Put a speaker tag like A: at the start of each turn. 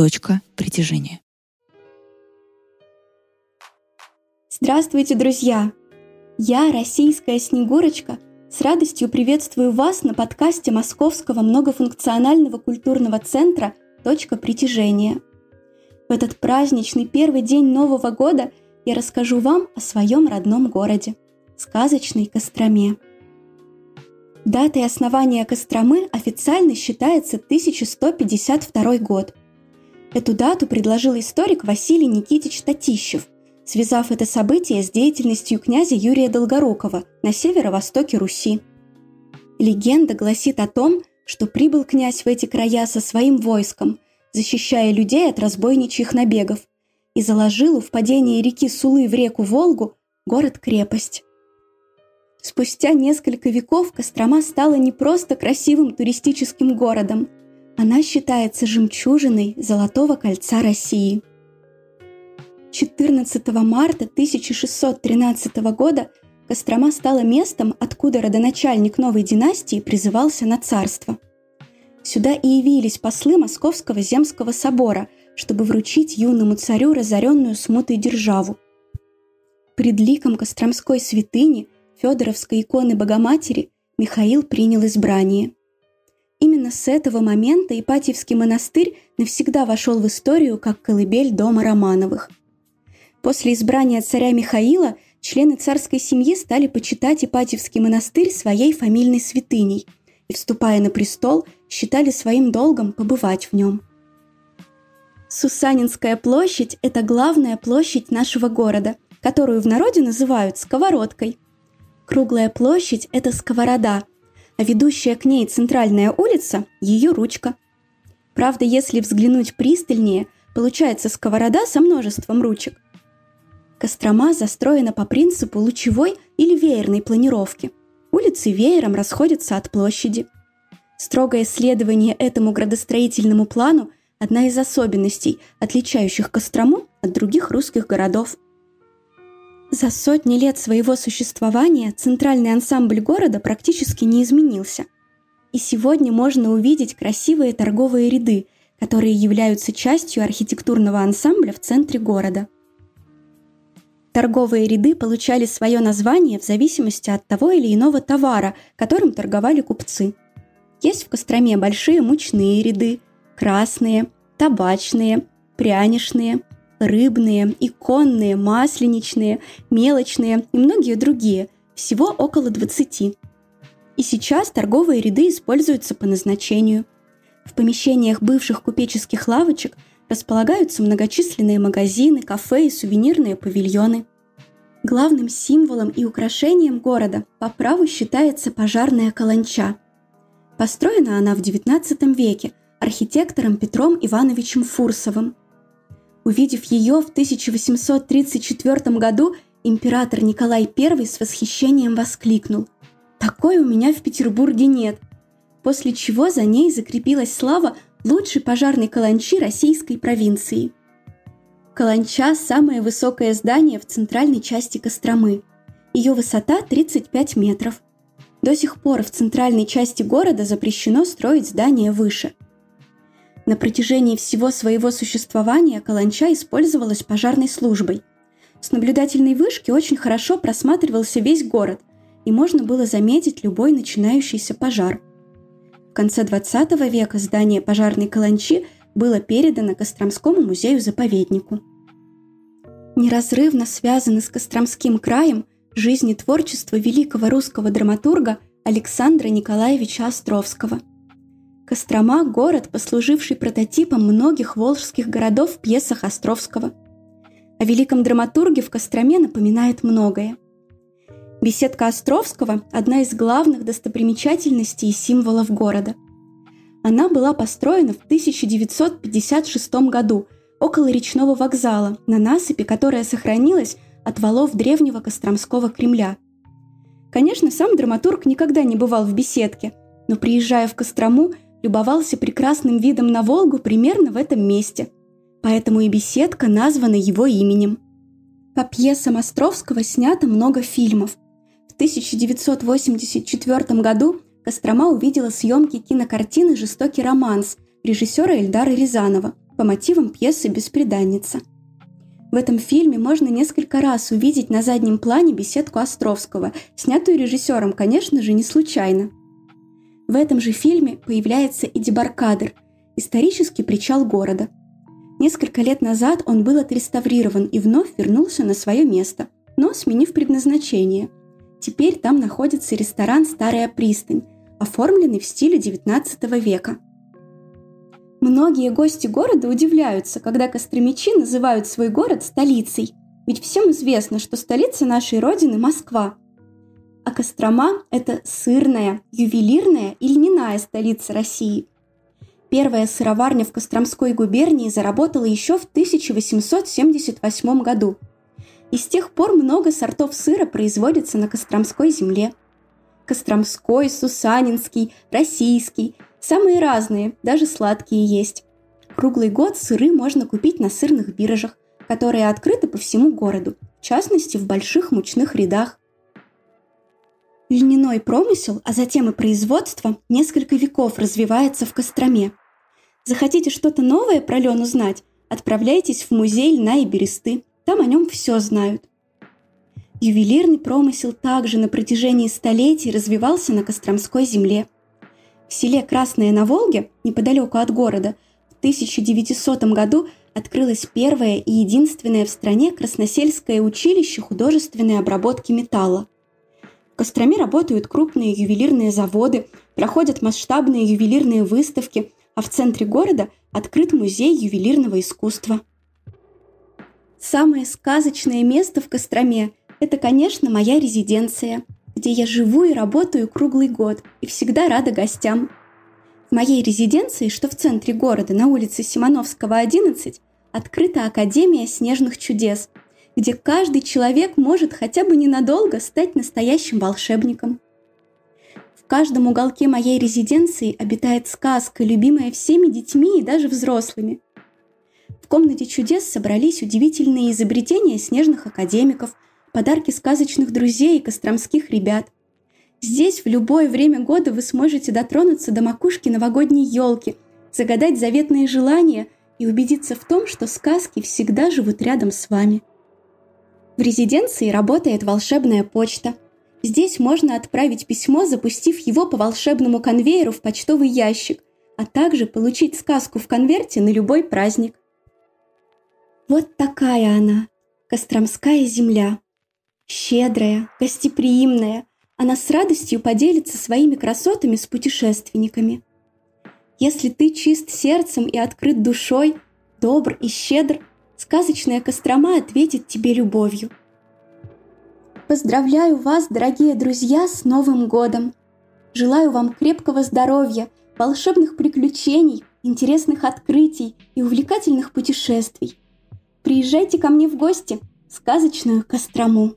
A: «Точка притяжения».
B: Здравствуйте, друзья! Я, российская Снегурочка, с радостью приветствую вас на подкасте Московского многофункционального культурного центра «Точка притяжения». В этот праздничный первый день Нового года я расскажу вам о своем родном городе – сказочной Костроме – Датой основания Костромы официально считается 1152 год. Эту дату предложил историк Василий Никитич Татищев, связав это событие с деятельностью князя Юрия Долгорукова на северо-востоке Руси. Легенда гласит о том, что прибыл князь в эти края со своим войском, защищая людей от разбойничьих набегов, и заложил у впадения реки Сулы в реку Волгу город-крепость. Спустя несколько веков Кострома стала не просто красивым туристическим городом. Она считается жемчужиной Золотого кольца России. 14 марта 1613 года Кострома стала местом, откуда родоначальник новой династии призывался на царство. Сюда и явились послы Московского земского собора, чтобы вручить юному царю разоренную смутой державу. Пред ликом Костромской святыни – Федоровской иконы Богоматери Михаил принял избрание. Именно с этого момента Ипатьевский монастырь навсегда вошел в историю как колыбель дома Романовых. После избрания царя Михаила члены царской семьи стали почитать Ипатьевский монастырь своей фамильной святыней и, вступая на престол, считали своим долгом побывать в нем. Сусанинская площадь – это главная площадь нашего города, которую в народе называют «сковородкой», Круглая площадь – это сковорода, ведущая к ней центральная улица – ее ручка. Правда, если взглянуть пристальнее, получается сковорода со множеством ручек. Кострома застроена по принципу лучевой или веерной планировки. Улицы веером расходятся от площади. Строгое следование этому градостроительному плану – одна из особенностей, отличающих Кострому от других русских городов – за сотни лет своего существования центральный ансамбль города практически не изменился. И сегодня можно увидеть красивые торговые ряды, которые являются частью архитектурного ансамбля в центре города. Торговые ряды получали свое название в зависимости от того или иного товара, которым торговали купцы. Есть в Костроме большие мучные ряды, красные, табачные, прянишные, рыбные, иконные, масленичные, мелочные и многие другие, всего около 20. И сейчас торговые ряды используются по назначению. В помещениях бывших купеческих лавочек располагаются многочисленные магазины, кафе и сувенирные павильоны. Главным символом и украшением города по праву считается пожарная каланча. Построена она в XIX веке архитектором Петром Ивановичем Фурсовым – Увидев ее в 1834 году, император Николай I с восхищением воскликнул «Такой у меня в Петербурге нет!» После чего за ней закрепилась слава лучшей пожарной каланчи российской провинции. Каланча – самое высокое здание в центральной части Костромы. Ее высота 35 метров. До сих пор в центральной части города запрещено строить здания выше – на протяжении всего своего существования Каланча использовалась пожарной службой. С наблюдательной вышки очень хорошо просматривался весь город, и можно было заметить любой начинающийся пожар. В конце 20 века здание пожарной Каланчи было передано Костромскому музею-заповеднику. Неразрывно связаны с Костромским краем жизнь и творчество великого русского драматурга Александра Николаевича Островского – Кострома – город, послуживший прототипом многих волжских городов в пьесах Островского. О великом драматурге в Костроме напоминает многое. Беседка Островского – одна из главных достопримечательностей и символов города. Она была построена в 1956 году около речного вокзала на насыпи, которая сохранилась от валов древнего Костромского Кремля. Конечно, сам драматург никогда не бывал в беседке, но приезжая в Кострому – любовался прекрасным видом на Волгу примерно в этом месте. Поэтому и беседка названа его именем. По пьесам Островского снято много фильмов. В 1984 году Кострома увидела съемки кинокартины «Жестокий романс», режиссера Эльдара Рязанова по мотивам пьесы «Беспреданница». В этом фильме можно несколько раз увидеть на заднем плане беседку Островского, снятую режиссером, конечно же, не случайно. В этом же фильме появляется и дебаркадер – исторический причал города. Несколько лет назад он был отреставрирован и вновь вернулся на свое место, но сменив предназначение. Теперь там находится ресторан «Старая пристань», оформленный в стиле XIX века – Многие гости города удивляются, когда костромичи называют свой город столицей, ведь всем известно, что столица нашей родины – Москва. А Кострома – это сырная, ювелирная и льняная столица России. Первая сыроварня в Костромской губернии заработала еще в 1878 году. И с тех пор много сортов сыра производится на Костромской земле. Костромской, Сусанинский, Российский – Самые разные, даже сладкие есть. Круглый год сыры можно купить на сырных биржах, которые открыты по всему городу, в частности в больших мучных рядах. Льняной промысел, а затем и производство несколько веков развивается в Костроме. Захотите что-то новое про лен узнать, отправляйтесь в музей льна и бересты, там о нем все знают. Ювелирный промысел также на протяжении столетий развивался на Костромской земле – в селе Красное на Волге, неподалеку от города, в 1900 году открылось первое и единственное в стране красносельское училище художественной обработки металла. Костроме работают крупные ювелирные заводы, проходят масштабные ювелирные выставки, а в центре города открыт музей ювелирного искусства. Самое сказочное место в Костроме – это, конечно, моя резиденция – где я живу и работаю круглый год и всегда рада гостям. В моей резиденции, что в центре города, на улице Симоновского, 11, открыта Академия снежных чудес, где каждый человек может хотя бы ненадолго стать настоящим волшебником. В каждом уголке моей резиденции обитает сказка, любимая всеми детьми и даже взрослыми. В комнате чудес собрались удивительные изобретения снежных академиков – подарки сказочных друзей и костромских ребят. Здесь в любое время года вы сможете дотронуться до макушки новогодней елки, загадать заветные желания и убедиться в том, что сказки всегда живут рядом с вами. В резиденции работает волшебная почта. Здесь можно отправить письмо, запустив его по волшебному конвейеру в почтовый ящик, а также получить сказку в конверте на любой праздник. Вот такая она, Костромская земля щедрая, гостеприимная, она с радостью поделится своими красотами с путешественниками. Если ты чист сердцем и открыт душой, добр и щедр, сказочная Кострома ответит тебе любовью. Поздравляю вас, дорогие друзья, с Новым годом! Желаю вам крепкого здоровья, волшебных приключений, интересных открытий и увлекательных путешествий. Приезжайте ко мне в гости, в сказочную Кострому.